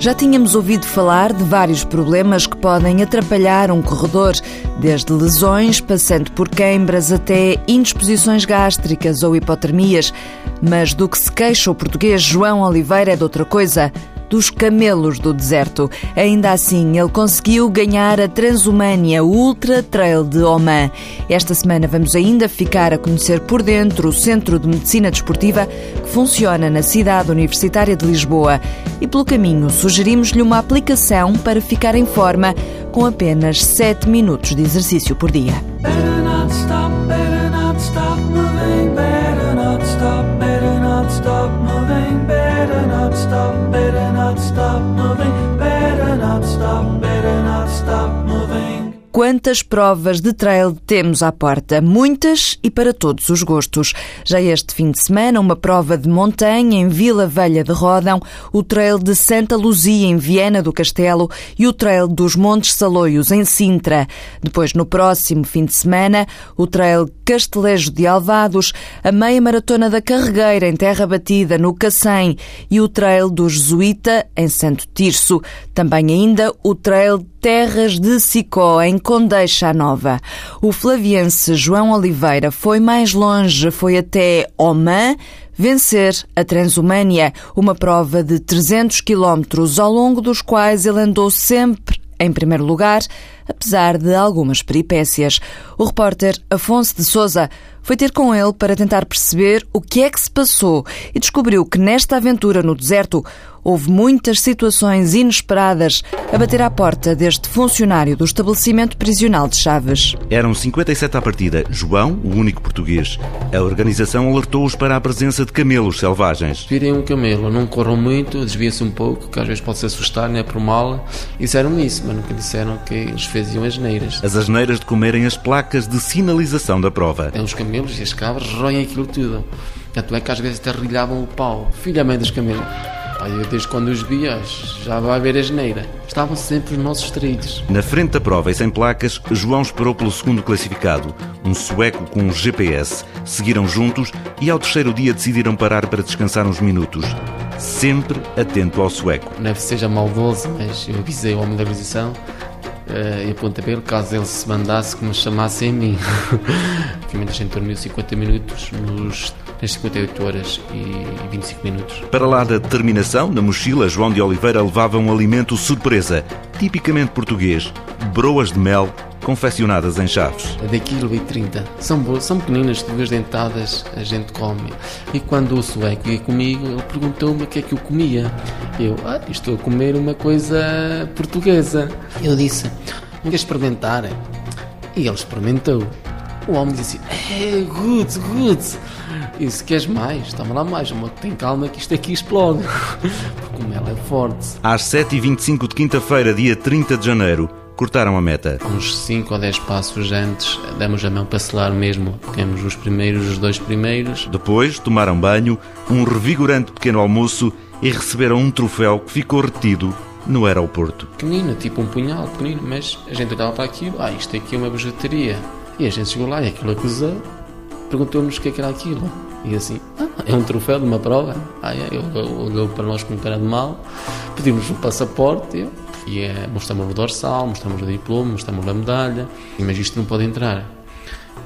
Já tínhamos ouvido falar de vários problemas que podem atrapalhar um corredor, desde lesões, passando por queimbras até indisposições gástricas ou hipotermias. Mas do que se queixa o português João Oliveira é de outra coisa dos camelos do deserto. Ainda assim, ele conseguiu ganhar a Transumânia Ultra Trail de Oman. Esta semana vamos ainda ficar a conhecer por dentro o Centro de Medicina Desportiva que funciona na cidade universitária de Lisboa. E pelo caminho sugerimos-lhe uma aplicação para ficar em forma com apenas 7 minutos de exercício por dia. Quantas provas de trail temos à porta? Muitas e para todos os gostos. Já este fim de semana, uma prova de montanha em Vila Velha de Rodão, o trail de Santa Luzia em Viena do Castelo e o trail dos Montes Saloios em Sintra. Depois, no próximo fim de semana, o trail Castelejo de Alvados, a meia maratona da Carregueira em Terra Batida no Cacém e o trail do Jesuíta em Santo Tirso. Também ainda o trail Terras de Sicó, em Condeixa Nova. O flaviense João Oliveira foi mais longe, foi até Oman, vencer a Transumânia, uma prova de 300 quilómetros, ao longo dos quais ele andou sempre em primeiro lugar, apesar de algumas peripécias. O repórter Afonso de Souza foi ter com ele para tentar perceber o que é que se passou e descobriu que nesta aventura no deserto houve muitas situações inesperadas a bater à porta deste funcionário do estabelecimento prisional de Chaves. Eram 57 à partida. João, o único português. A organização alertou-os para a presença de camelos selvagens. Virem um camelo, não corram muito, desvia-se um pouco, que às vezes pode se assustar, não é por mal. Disseram isso, mas nunca disseram que eles faziam asneiras. As asneiras de comerem as placas de sinalização da prova. Os camelos e as cabras roem aquilo tudo. Tanto é que às vezes até rilhavam o pau. Filha mãe dos camelos. Pai, eu desde quando os vi, já vai haver a geneira. Estavam sempre os nossos trilhos. Na frente da prova e sem placas, João esperou pelo segundo classificado, um sueco com um GPS. Seguiram juntos e ao terceiro dia decidiram parar para descansar uns minutos. Sempre atento ao sueco. Não é que seja maldoso, mas eu avisei o homem da organização uh, e apontei para ele, caso ele se mandasse, que me chamasse em mim. Obviamente a gente dormiu 50 minutos nos nas 58 horas e 25 minutos. Para lá da determinação, na mochila, João de Oliveira levava um alimento surpresa, tipicamente português, broas de mel confeccionadas em chaves. De quilo e 30. São boas, são pequeninas, duas dentadas, a gente come. E quando o sueco ia comigo, ele perguntou-me o que é que eu comia. Eu, ah, estou a comer uma coisa portuguesa. Eu disse, quer experimentar? E ele experimentou. O homem disse, é, good, good. E se queres mais, toma lá mais, mas tem calma que isto aqui explode. Porque o mel é forte. Às 7h25 de quinta-feira, dia 30 de janeiro, cortaram a meta. Uns 5 ou 10 passos antes, demos a mão para selar mesmo. Temos os primeiros, os dois primeiros. Depois, tomaram banho, um revigorante pequeno almoço e receberam um troféu que ficou retido no aeroporto. Pequenino, tipo um punhal pequenino, mas a gente olhava para aquilo, ah, isto aqui é uma bijuteria. E a gente chegou lá e aquilo acusou, perguntou-nos o que, é que era aquilo. E assim, ah, é um troféu de uma prova. Ah, é, ele olhou para nós com cara de mal, pedimos o passaporte e, e é, mostramos o dorsal, mostramos o diploma, mostramos a medalha. Mas isto não pode entrar.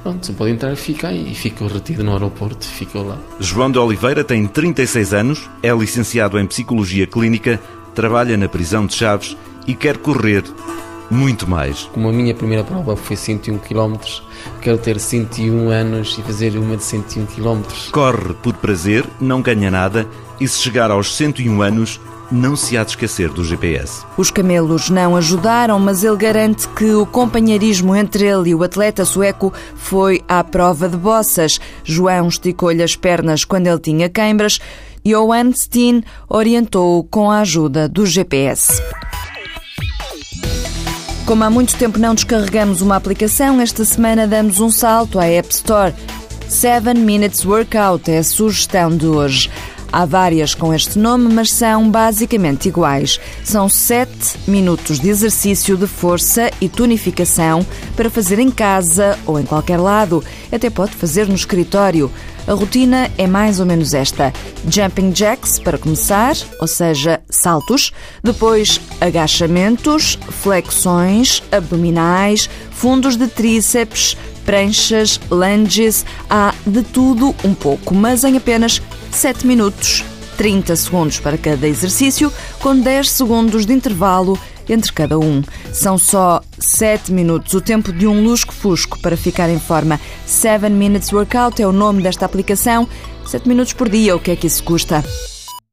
Pronto, se pode entrar, fica aí. E ficou retido no aeroporto, ficou lá. João de Oliveira tem 36 anos, é licenciado em Psicologia Clínica, trabalha na prisão de Chaves e quer correr muito mais. Como a minha primeira prova foi 101 km, quero ter 101 anos e fazer uma de 101 km. Corre por prazer, não ganha nada e se chegar aos 101 anos, não se há de esquecer do GPS. Os camelos não ajudaram, mas ele garante que o companheirismo entre ele e o atleta sueco foi à prova de bossas. João esticou-lhe as pernas quando ele tinha queimbras e Owen Steen orientou-o com a ajuda do GPS. Como há muito tempo não descarregamos uma aplicação, esta semana damos um salto à App Store. 7 Minutes Workout é a sugestão de hoje. Há várias com este nome, mas são basicamente iguais. São 7 minutos de exercício de força e tonificação para fazer em casa ou em qualquer lado. Até pode fazer no escritório. A rotina é mais ou menos esta: jumping jacks para começar, ou seja, saltos, depois agachamentos, flexões, abdominais, fundos de tríceps, pranchas, lunges, há de tudo um pouco, mas em apenas 7 minutos. 30 segundos para cada exercício, com 10 segundos de intervalo entre cada um. São só 7 minutos, o tempo de um lusco-fusco para ficar em forma. 7 Minutes Workout é o nome desta aplicação. 7 minutos por dia, o que é que isso custa?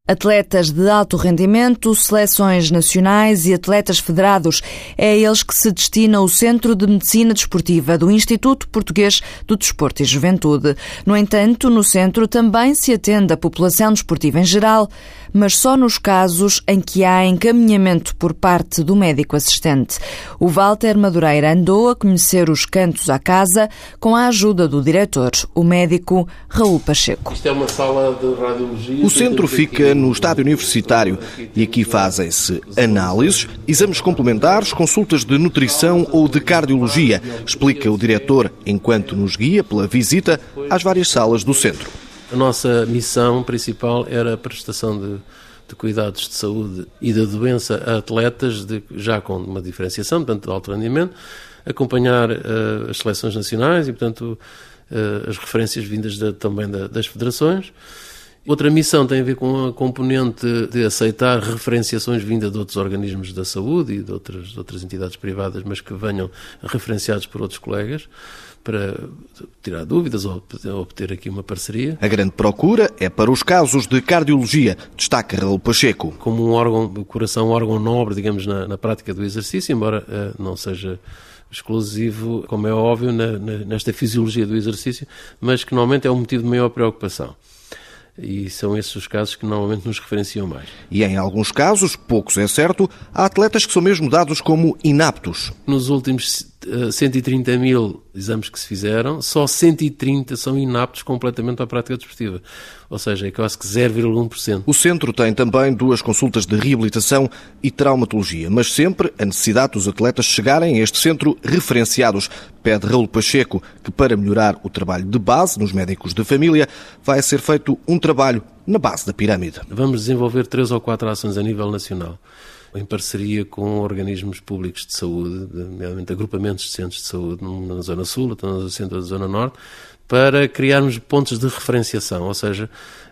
Atletas de alto rendimento, seleções nacionais e atletas federados. É a eles que se destina o Centro de Medicina Desportiva do Instituto Português do Desporto e Juventude. No entanto, no centro também se atende a população desportiva em geral mas só nos casos em que há encaminhamento por parte do médico assistente. O Walter Madureira andou a conhecer os cantos à casa com a ajuda do diretor, o médico Raul Pacheco. Isto é uma sala de radiologia. O centro fica no estádio universitário e aqui fazem-se análises, exames complementares, consultas de nutrição ou de cardiologia, explica o diretor enquanto nos guia pela visita às várias salas do centro. A nossa missão principal era a prestação de, de cuidados de saúde e da doença a atletas, de, já com uma diferenciação, portanto, de alto rendimento, acompanhar uh, as seleções nacionais e, portanto, uh, as referências vindas de, também da, das federações. Outra missão tem a ver com a componente de aceitar referenciações vindas de outros organismos da saúde e de outras, de outras entidades privadas, mas que venham referenciados por outros colegas para tirar dúvidas ou obter aqui uma parceria. A grande procura é para os casos de cardiologia, destaca Raul Pacheco. Como um órgão, o coração, um órgão nobre, digamos, na, na prática do exercício, embora uh, não seja exclusivo, como é óbvio, na, na, nesta fisiologia do exercício, mas que normalmente é um motivo de maior preocupação e são esses os casos que normalmente nos referenciam mais. E em alguns casos, poucos é certo, há atletas que são mesmo dados como inaptos. Nos últimos 130 eh, mil exames que se fizeram, só 130 são inaptos completamente à prática desportiva. Ou seja, é quase que 0,1%. O centro tem também duas consultas de reabilitação e traumatologia, mas sempre a necessidade dos atletas chegarem a este centro referenciados. Pede Raul Pacheco que, para melhorar o trabalho de base nos médicos de família, vai ser feito um trabalho na base da pirâmide. Vamos desenvolver três ou quatro ações a nível nacional em parceria com organismos públicos de saúde, nomeadamente agrupamentos de centros de saúde na Zona Sul, no centro da Zona Norte, para criarmos pontos de referenciação, ou seja,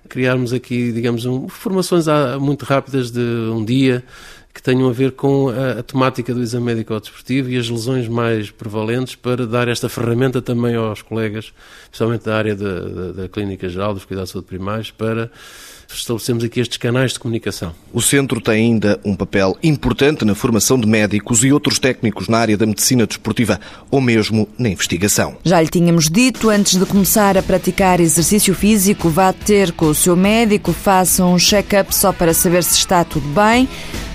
criarmos aqui, digamos, um, formações muito rápidas de um dia que tenham a ver com a, a temática do exame médico-desportivo e as lesões mais prevalentes para dar esta ferramenta também aos colegas, especialmente da área da, da, da clínica geral, dos cuidados de saúde primários, para estabelecemos aqui estes canais de comunicação. O centro tem ainda um papel importante na formação de médicos e outros técnicos na área da medicina desportiva ou mesmo na investigação. Já lhe tínhamos dito, antes de começar a praticar exercício físico, vá ter com o seu médico, faça um check-up só para saber se está tudo bem,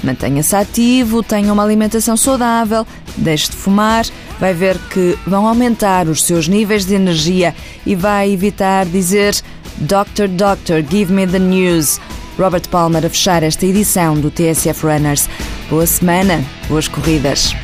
mantenha-se ativo, tenha uma alimentação saudável, deixe de fumar, vai ver que vão aumentar os seus níveis de energia e vai evitar dizer Doctor, Doctor, Give Me the News. Robert Palmer a fechar esta edição do TSF Runners. Boa semana, boas corridas.